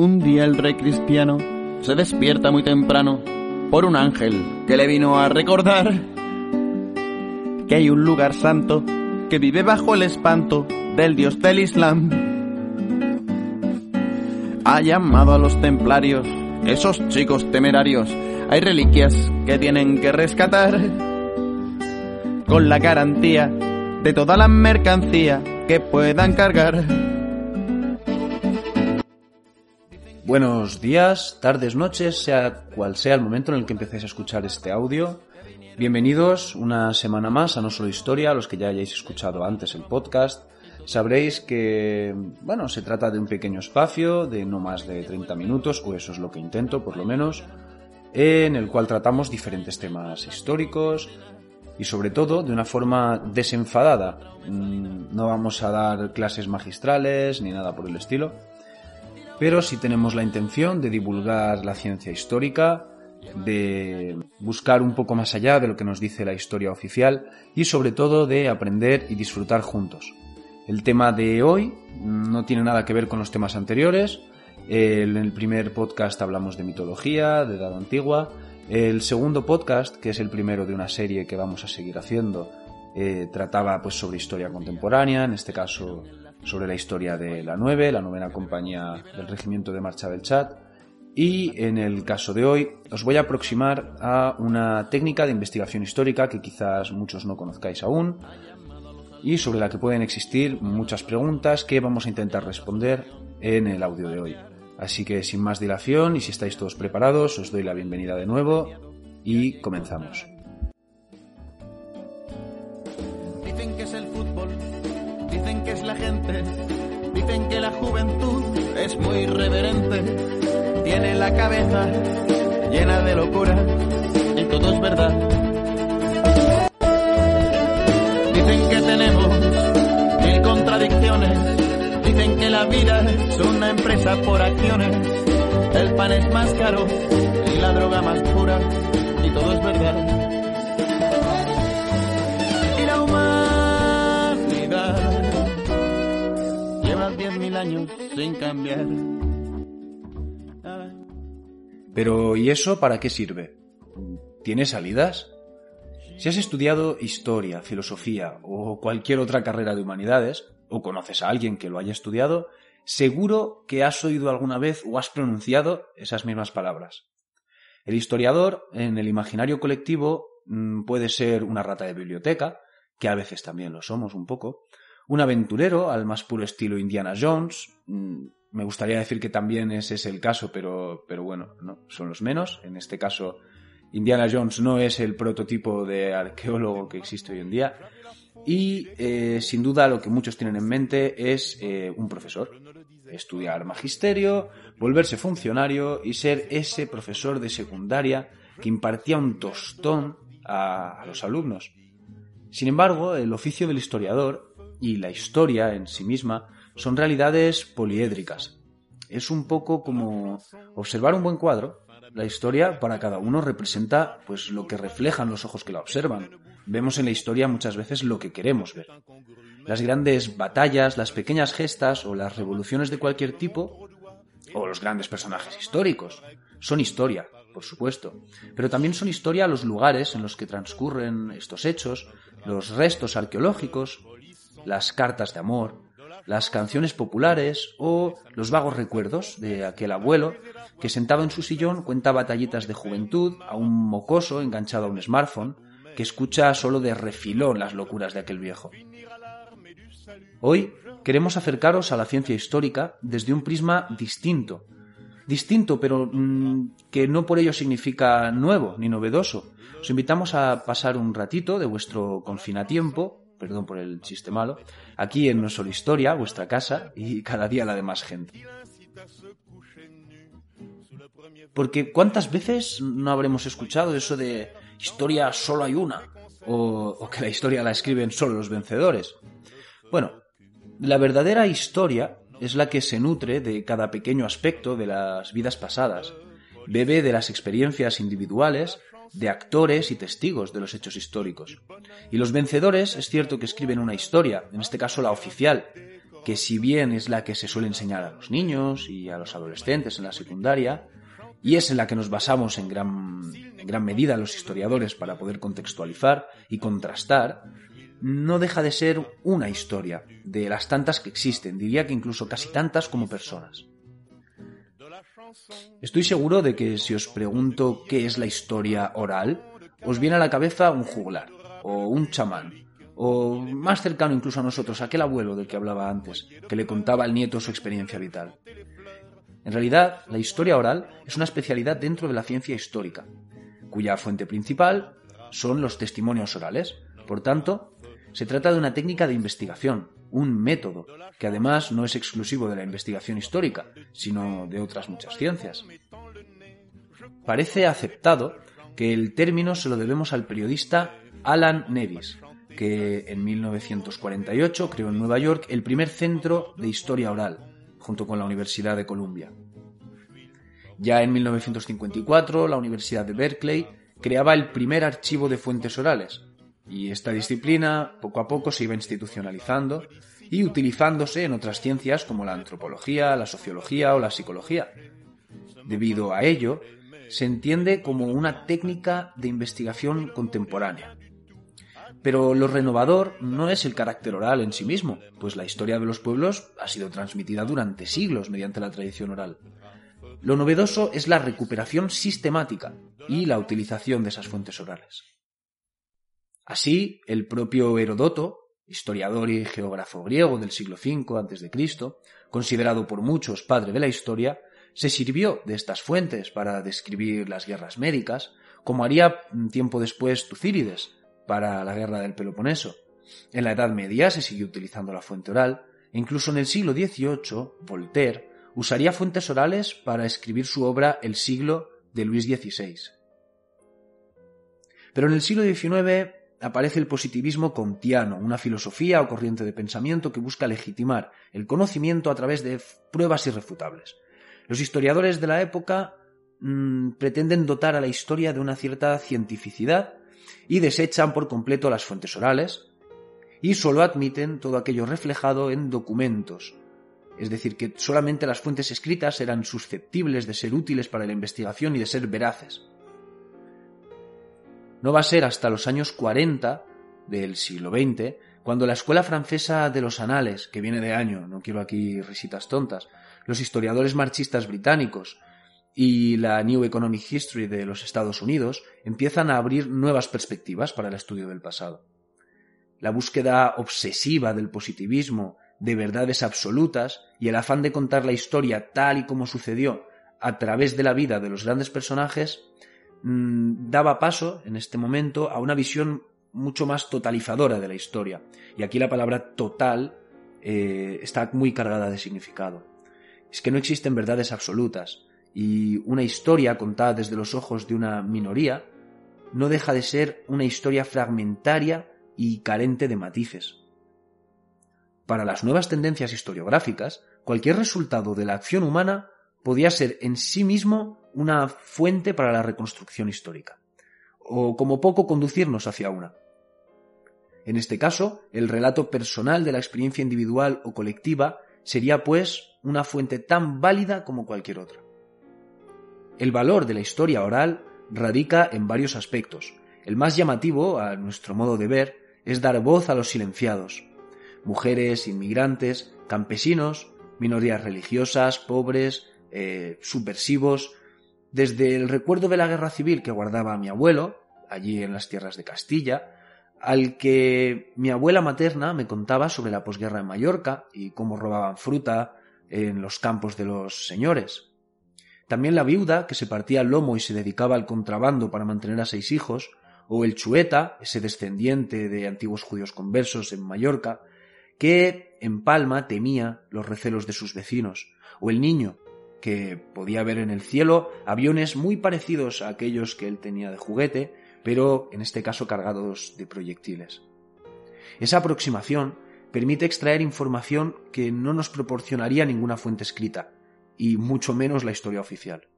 Un día el rey cristiano se despierta muy temprano por un ángel que le vino a recordar que hay un lugar santo que vive bajo el espanto del dios del Islam. Ha llamado a los templarios, esos chicos temerarios. Hay reliquias que tienen que rescatar con la garantía de toda la mercancía que puedan cargar. Buenos días, tardes, noches, sea cual sea el momento en el que empecéis a escuchar este audio. Bienvenidos una semana más a No Solo Historia, los que ya hayáis escuchado antes el podcast. Sabréis que, bueno, se trata de un pequeño espacio de no más de 30 minutos, o eso es lo que intento por lo menos, en el cual tratamos diferentes temas históricos y sobre todo de una forma desenfadada. Mm, no vamos a dar clases magistrales ni nada por el estilo pero sí tenemos la intención de divulgar la ciencia histórica, de buscar un poco más allá de lo que nos dice la historia oficial y sobre todo de aprender y disfrutar juntos. El tema de hoy no tiene nada que ver con los temas anteriores. En el primer podcast hablamos de mitología, de edad antigua. El segundo podcast, que es el primero de una serie que vamos a seguir haciendo, eh, trataba pues sobre historia contemporánea, en este caso sobre la historia de la 9, la novena compañía del Regimiento de Marcha del Chat. Y en el caso de hoy os voy a aproximar a una técnica de investigación histórica que quizás muchos no conozcáis aún y sobre la que pueden existir muchas preguntas que vamos a intentar responder en el audio de hoy. Así que sin más dilación y si estáis todos preparados os doy la bienvenida de nuevo y comenzamos. Dicen que la juventud es muy reverente, tiene la cabeza llena de locura. Y todo es verdad. Dicen que tenemos mil contradicciones, dicen que la vida es una empresa por acciones, el pan es más caro y la droga más pura. Y todo es verdad. Pero ¿y eso para qué sirve? ¿Tiene salidas? Si has estudiado historia, filosofía o cualquier otra carrera de humanidades, o conoces a alguien que lo haya estudiado, seguro que has oído alguna vez o has pronunciado esas mismas palabras. El historiador, en el imaginario colectivo, mm, puede ser una rata de biblioteca, que a veces también lo somos un poco, un aventurero al más puro estilo Indiana Jones. Mm, me gustaría decir que también ese es el caso, pero, pero bueno, no, son los menos. En este caso, Indiana Jones no es el prototipo de arqueólogo que existe hoy en día. Y eh, sin duda lo que muchos tienen en mente es eh, un profesor. Estudiar magisterio, volverse funcionario y ser ese profesor de secundaria que impartía un tostón a los alumnos. Sin embargo, el oficio del historiador y la historia en sí misma son realidades poliédricas. Es un poco como observar un buen cuadro. La historia para cada uno representa pues lo que reflejan los ojos que la observan. Vemos en la historia muchas veces lo que queremos ver. Las grandes batallas, las pequeñas gestas o las revoluciones de cualquier tipo o los grandes personajes históricos son historia, por supuesto, pero también son historia los lugares en los que transcurren estos hechos, los restos arqueológicos las cartas de amor, las canciones populares o los vagos recuerdos de aquel abuelo que sentado en su sillón cuenta batallitas de juventud a un mocoso enganchado a un smartphone que escucha solo de refilón las locuras de aquel viejo. Hoy queremos acercaros a la ciencia histórica desde un prisma distinto. Distinto, pero mm, que no por ello significa nuevo ni novedoso. Os invitamos a pasar un ratito de vuestro confinatiempo perdón por el chiste malo, aquí en Solo Historia, vuestra casa, y cada día la de más gente. Porque ¿cuántas veces no habremos escuchado eso de historia solo hay una? O, o que la historia la escriben solo los vencedores. Bueno, la verdadera historia es la que se nutre de cada pequeño aspecto de las vidas pasadas, bebe de las experiencias individuales de actores y testigos de los hechos históricos. Y los vencedores es cierto que escriben una historia, en este caso la oficial, que si bien es la que se suele enseñar a los niños y a los adolescentes en la secundaria, y es en la que nos basamos en gran, gran medida los historiadores para poder contextualizar y contrastar, no deja de ser una historia, de las tantas que existen, diría que incluso casi tantas como personas. Estoy seguro de que si os pregunto qué es la historia oral, os viene a la cabeza un juglar, o un chamán, o más cercano incluso a nosotros, aquel abuelo del que hablaba antes, que le contaba al nieto su experiencia vital. En realidad, la historia oral es una especialidad dentro de la ciencia histórica, cuya fuente principal son los testimonios orales. Por tanto, se trata de una técnica de investigación, un método, que además no es exclusivo de la investigación histórica, sino de otras muchas ciencias. Parece aceptado que el término se lo debemos al periodista Alan Nevis, que en 1948 creó en Nueva York el primer centro de historia oral, junto con la Universidad de Columbia. Ya en 1954, la Universidad de Berkeley creaba el primer archivo de fuentes orales, y esta disciplina poco a poco se iba institucionalizando y utilizándose en otras ciencias como la antropología, la sociología o la psicología. Debido a ello, se entiende como una técnica de investigación contemporánea. Pero lo renovador no es el carácter oral en sí mismo, pues la historia de los pueblos ha sido transmitida durante siglos mediante la tradición oral. Lo novedoso es la recuperación sistemática y la utilización de esas fuentes orales. Así, el propio Herodoto, historiador y geógrafo griego del siglo V a.C., considerado por muchos padre de la historia, se sirvió de estas fuentes para describir las guerras médicas, como haría tiempo después Tucídides para la guerra del Peloponeso. En la Edad Media se siguió utilizando la fuente oral, e incluso en el siglo XVIII, Voltaire usaría fuentes orales para escribir su obra El siglo de Luis XVI. Pero en el siglo XIX aparece el positivismo kantiano, una filosofía o corriente de pensamiento que busca legitimar el conocimiento a través de pruebas irrefutables. Los historiadores de la época mm, pretenden dotar a la historia de una cierta cientificidad y desechan por completo las fuentes orales y solo admiten todo aquello reflejado en documentos. Es decir, que solamente las fuentes escritas eran susceptibles de ser útiles para la investigación y de ser veraces. No va a ser hasta los años 40 del siglo XX cuando la Escuela Francesa de los Anales, que viene de año, no quiero aquí risitas tontas, los historiadores marxistas británicos y la New Economic History de los Estados Unidos empiezan a abrir nuevas perspectivas para el estudio del pasado. La búsqueda obsesiva del positivismo, de verdades absolutas y el afán de contar la historia tal y como sucedió a través de la vida de los grandes personajes Mm, daba paso en este momento a una visión mucho más totalizadora de la historia. Y aquí la palabra total eh, está muy cargada de significado. Es que no existen verdades absolutas y una historia contada desde los ojos de una minoría no deja de ser una historia fragmentaria y carente de matices. Para las nuevas tendencias historiográficas, cualquier resultado de la acción humana podía ser en sí mismo una fuente para la reconstrucción histórica, o como poco conducirnos hacia una. En este caso, el relato personal de la experiencia individual o colectiva sería, pues, una fuente tan válida como cualquier otra. El valor de la historia oral radica en varios aspectos. El más llamativo, a nuestro modo de ver, es dar voz a los silenciados. Mujeres, inmigrantes, campesinos, minorías religiosas, pobres, eh, subversivos, desde el recuerdo de la guerra civil que guardaba mi abuelo, allí en las tierras de Castilla, al que mi abuela materna me contaba sobre la posguerra en Mallorca y cómo robaban fruta en los campos de los señores. También la viuda, que se partía el lomo y se dedicaba al contrabando para mantener a seis hijos, o el chueta, ese descendiente de antiguos judíos conversos en Mallorca, que en Palma temía los recelos de sus vecinos, o el niño, que podía ver en el cielo aviones muy parecidos a aquellos que él tenía de juguete, pero en este caso cargados de proyectiles. Esa aproximación permite extraer información que no nos proporcionaría ninguna fuente escrita, y mucho menos la historia oficial.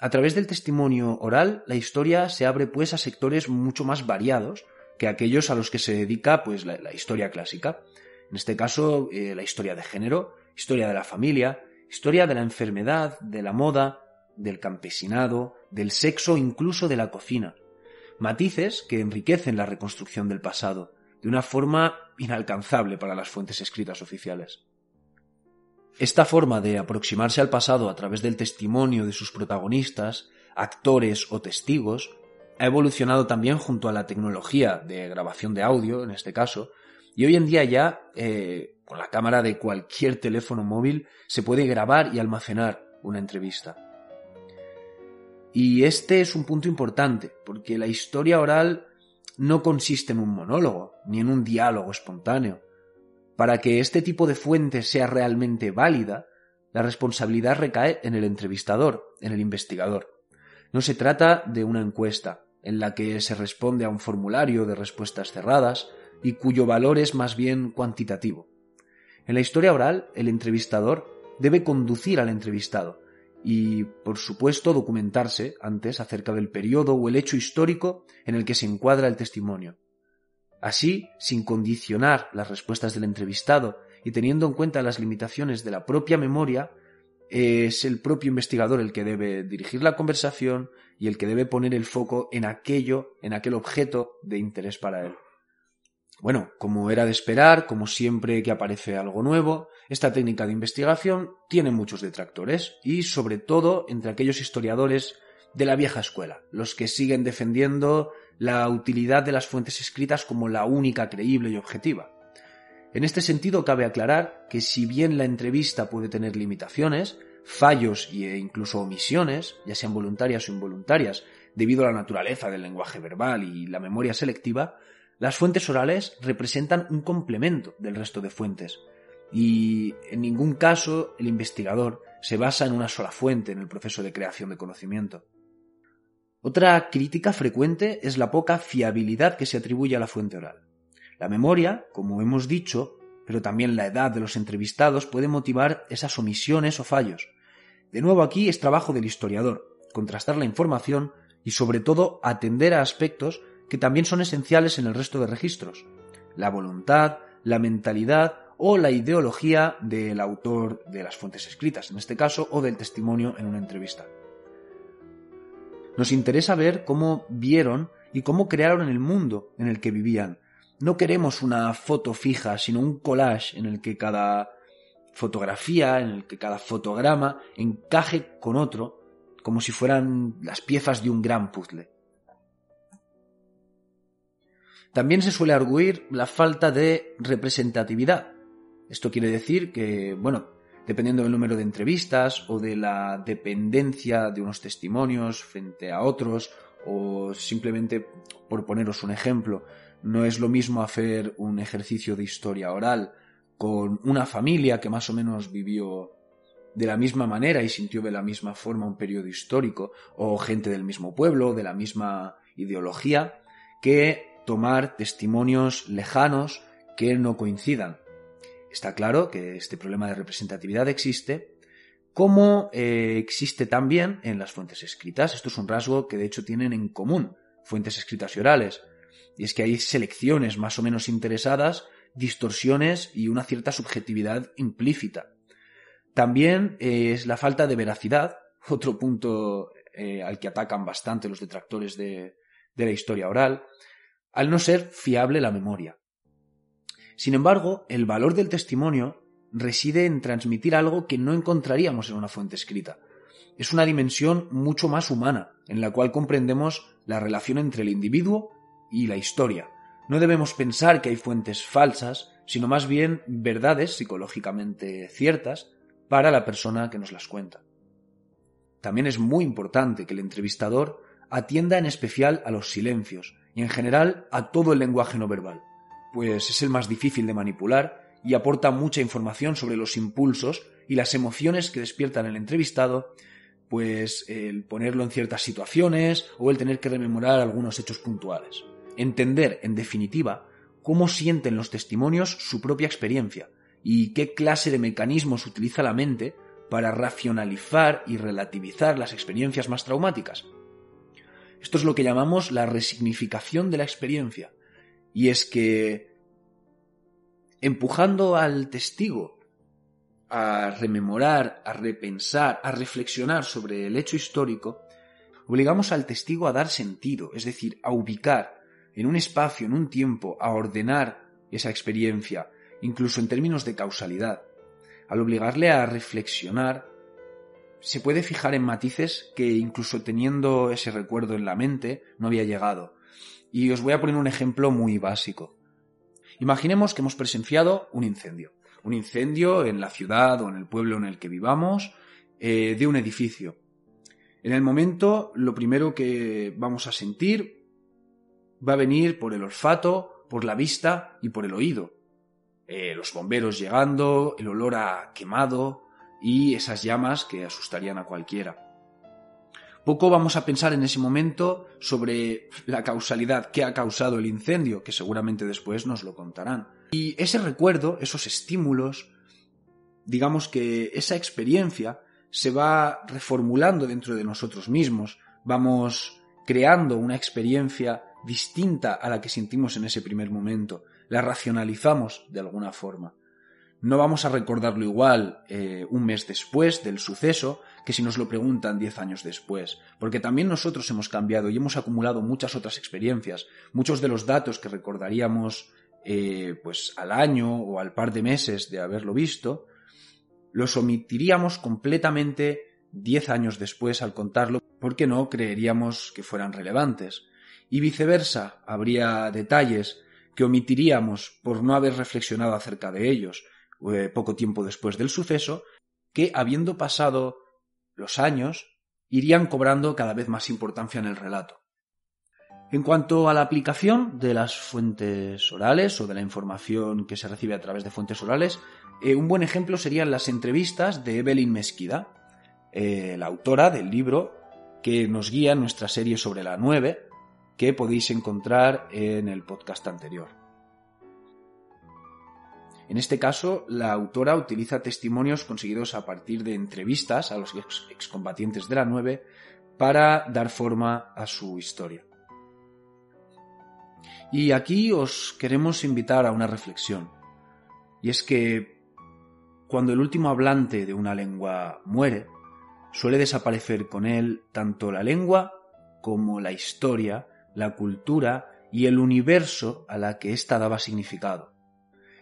A través del testimonio oral, la historia se abre pues a sectores mucho más variados que aquellos a los que se dedica pues la, historia clásica. En este caso, eh, la historia de género, historia de la familia, historia de la enfermedad, de la moda, del campesinado, del sexo, incluso de la cocina. Matices que enriquecen la reconstrucción del pasado, de una forma inalcanzable para las fuentes escritas oficiales. Esta forma de aproximarse al pasado a través del testimonio de sus protagonistas, actores o testigos, ha evolucionado también junto a la tecnología de grabación de audio, en este caso, y hoy en día ya, eh, con la cámara de cualquier teléfono móvil, se puede grabar y almacenar una entrevista. Y este es un punto importante, porque la historia oral no consiste en un monólogo, ni en un diálogo espontáneo. Para que este tipo de fuente sea realmente válida, la responsabilidad recae en el entrevistador, en el investigador. No se trata de una encuesta, en la que se responde a un formulario de respuestas cerradas y cuyo valor es más bien cuantitativo. En la historia oral, el entrevistador debe conducir al entrevistado, y, por supuesto, documentarse antes acerca del periodo o el hecho histórico en el que se encuadra el testimonio. Así, sin condicionar las respuestas del entrevistado y teniendo en cuenta las limitaciones de la propia memoria, es el propio investigador el que debe dirigir la conversación y el que debe poner el foco en aquello, en aquel objeto de interés para él. Bueno, como era de esperar, como siempre que aparece algo nuevo, esta técnica de investigación tiene muchos detractores y sobre todo entre aquellos historiadores de la vieja escuela, los que siguen defendiendo la utilidad de las fuentes escritas como la única creíble y objetiva. En este sentido cabe aclarar que si bien la entrevista puede tener limitaciones, fallos e incluso omisiones, ya sean voluntarias o involuntarias, debido a la naturaleza del lenguaje verbal y la memoria selectiva, las fuentes orales representan un complemento del resto de fuentes, y en ningún caso el investigador se basa en una sola fuente en el proceso de creación de conocimiento. Otra crítica frecuente es la poca fiabilidad que se atribuye a la fuente oral. La memoria, como hemos dicho, pero también la edad de los entrevistados puede motivar esas omisiones o fallos. De nuevo aquí es trabajo del historiador, contrastar la información y sobre todo atender a aspectos que también son esenciales en el resto de registros. La voluntad, la mentalidad o la ideología del autor de las fuentes escritas, en este caso, o del testimonio en una entrevista. Nos interesa ver cómo vieron y cómo crearon el mundo en el que vivían. No queremos una foto fija, sino un collage en el que cada fotografía, en el que cada fotograma encaje con otro, como si fueran las piezas de un gran puzzle. También se suele arguir la falta de representatividad. Esto quiere decir que, bueno, dependiendo del número de entrevistas o de la dependencia de unos testimonios frente a otros, o simplemente, por poneros un ejemplo, no es lo mismo hacer un ejercicio de historia oral con una familia que más o menos vivió de la misma manera y sintió de la misma forma un periodo histórico, o gente del mismo pueblo, de la misma ideología, que tomar testimonios lejanos que no coincidan. Está claro que este problema de representatividad existe, como eh, existe también en las fuentes escritas. Esto es un rasgo que de hecho tienen en común fuentes escritas y orales. Y es que hay selecciones más o menos interesadas, distorsiones y una cierta subjetividad implícita. También eh, es la falta de veracidad, otro punto eh, al que atacan bastante los detractores de la historia oral, al no ser fiable la memoria. Sin embargo, el valor del testimonio reside en transmitir algo que no encontraríamos en una fuente escrita. Es una dimensión mucho más humana, en la cual comprendemos la relación entre el individuo y la historia. No debemos pensar que hay fuentes falsas, sino más bien verdades psicológicamente ciertas para la persona que nos las cuenta. También es muy importante que el entrevistador atienda en especial a los silencios, en general a todo el lenguaje no verbal, pues es el más difícil de manipular y aporta mucha información sobre los impulsos y las emociones que despiertan el entrevistado, pues el ponerlo en ciertas situaciones o el tener que rememorar algunos hechos puntuales. Entender, en definitiva, cómo sienten los testimonios su propia experiencia y qué clase de mecanismos utiliza la mente para racionalizar y relativizar las experiencias más traumáticas. Esto es lo que llamamos la resignificación de la experiencia. Y es que empujando al testigo a rememorar, a repensar, a reflexionar sobre el hecho histórico, obligamos al testigo a dar sentido, es decir, a ubicar en un espacio, en un tiempo, a ordenar esa experiencia, incluso en términos de causalidad. Al obligarle a reflexionar, se puede fijar en matices que incluso teniendo ese recuerdo en la mente no había llegado. Y os voy a poner un ejemplo muy básico. Imaginemos que hemos presenciado un incendio. Un incendio en la ciudad o en el pueblo en el que vivamos eh, de un edificio. En el momento, lo primero que vamos a sentir va a venir por el olfato, por la vista y por el oído. Eh, los bomberos llegando, el olor a quemado y esas llamas que asustarían a cualquiera. Poco vamos a pensar en ese momento sobre la causalidad que ha causado el incendio, que seguramente después nos lo contarán. Y ese recuerdo, esos estímulos, digamos que esa experiencia se va reformulando dentro de nosotros mismos, vamos creando una experiencia distinta a la que sentimos en ese primer momento, la racionalizamos de alguna forma. No vamos a recordarlo igual eh, un mes después del suceso que si nos lo preguntan diez años después, porque también nosotros hemos cambiado y hemos acumulado muchas otras experiencias. Muchos de los datos que recordaríamos eh, pues al año o al par de meses de haberlo visto, los omitiríamos completamente diez años después al contarlo porque no creeríamos que fueran relevantes. Y viceversa, habría detalles que omitiríamos por no haber reflexionado acerca de ellos eh, poco tiempo después del suceso, que habiendo pasado los años, irían cobrando cada vez más importancia en el relato. En cuanto a la aplicación de las fuentes orales o de la información que se recibe a través de fuentes orales, eh, un buen ejemplo serían las entrevistas de Evelyn Mesquida, eh, la autora del libro que nos guía nuestra serie sobre la 9, que podéis encontrar en el podcast anterior. En este caso, la autora utiliza testimonios conseguidos a partir de entrevistas a los excombatientes de la 9 para dar forma a su historia. Y aquí os queremos invitar a una reflexión. Y es que cuando el último hablante de una lengua muere, suele desaparecer con él tanto la lengua como la historia la cultura y el universo a la que ésta daba significado.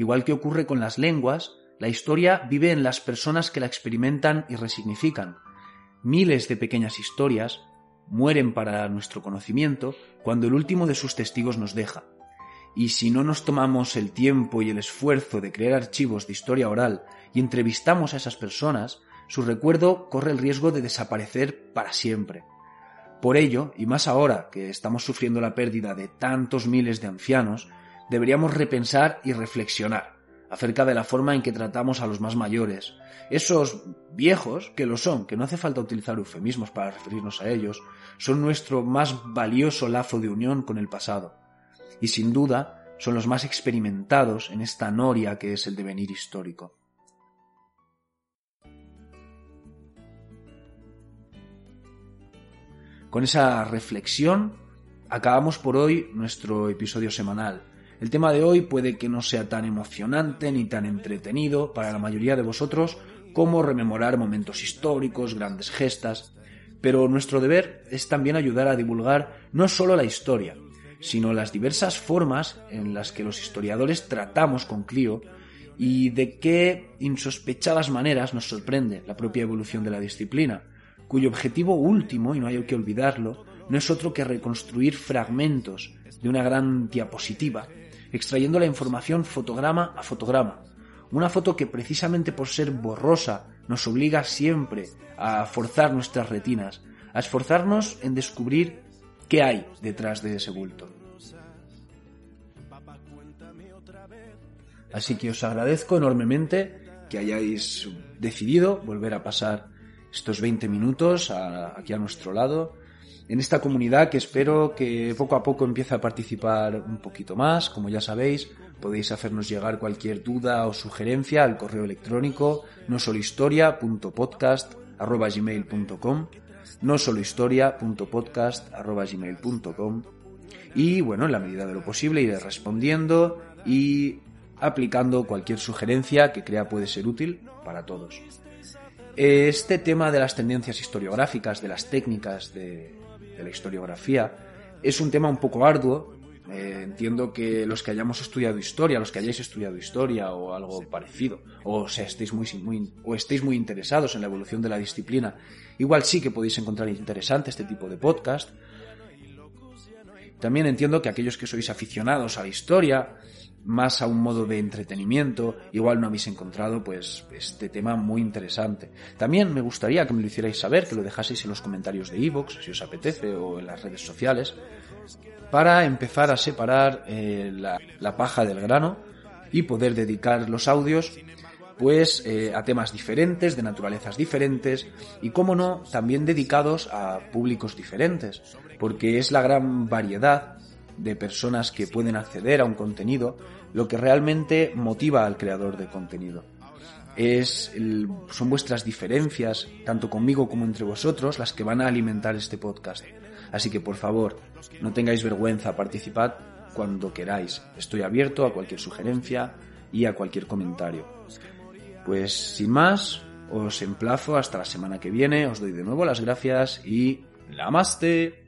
Igual que ocurre con las lenguas, la historia vive en las personas que la experimentan y resignifican. Miles de pequeñas historias mueren para nuestro conocimiento cuando el último de sus testigos nos deja. Y si no nos tomamos el tiempo y el esfuerzo de crear archivos de historia oral y entrevistamos a esas personas, su recuerdo corre el riesgo de desaparecer para siempre. Por ello, y más ahora que estamos sufriendo la pérdida de tantos miles de ancianos, deberíamos repensar y reflexionar acerca de la forma en que tratamos a los más mayores, esos viejos que lo son, que no hace falta utilizar eufemismos para referirnos a ellos, son nuestro más valioso lazo de unión con el pasado, y sin duda son los más experimentados en esta noria que es el devenir histórico. Con esa reflexión acabamos por hoy nuestro episodio semanal. El tema de hoy puede que no sea tan emocionante ni tan entretenido para la mayoría de vosotros como rememorar momentos históricos, grandes gestas, pero nuestro deber es también ayudar a divulgar no solo la historia, sino las diversas formas en las que los historiadores tratamos con Clio y de qué insospechadas maneras nos sorprende la propia evolución de la disciplina, cuyo objetivo último, y no hay que olvidarlo, no es otro que reconstruir fragmentos de una gran diapositiva, extrayendo la información fotograma a fotograma. Una foto que precisamente por ser borrosa nos obliga siempre a forzar nuestras retinas, a esforzarnos en descubrir qué hay detrás de ese bulto. Así que os agradezco enormemente que hayáis decidido volver a pasar estos 20 minutos aquí a nuestro lado, en esta comunidad que espero que poco a poco empiece a participar un poquito más. Como ya sabéis, podéis hacernos llegar cualquier duda o sugerencia al correo electrónico no solo no solo Y bueno, en la medida de lo posible iré respondiendo y aplicando cualquier sugerencia que crea puede ser útil para todos. Este tema de las tendencias historiográficas, de las técnicas de, de la historiografía, es un tema un poco arduo. Eh, entiendo que los que hayamos estudiado historia, los que hayáis estudiado historia o algo parecido, o sea, estéis muy, muy, o estéis muy interesados en la evolución de la disciplina, igual sí que podéis encontrar interesante este tipo de podcast. También entiendo que aquellos que sois aficionados a la historia, más a un modo de entretenimiento, igual no habéis encontrado pues este tema muy interesante. También me gustaría que me lo hicierais saber, que lo dejaseis en los comentarios de iVoox, si os apetece, o en las redes sociales, para empezar a separar eh, la, paja del grano y poder dedicar los audios pues eh, a temas diferentes, de naturalezas diferentes y, como no, también dedicados a públicos diferentes, porque es la gran variedad de personas que pueden acceder a un contenido lo que realmente motiva al creador de contenido. Es son vuestras diferencias, tanto conmigo como entre vosotros, las que van a alimentar este podcast. Así que por favor, no tengáis vergüenza, participad cuando queráis. Estoy abierto a cualquier sugerencia y a cualquier comentario. Pues sin más, os emplazo hasta la semana que viene, os doy de nuevo las gracias y ¡Namaste!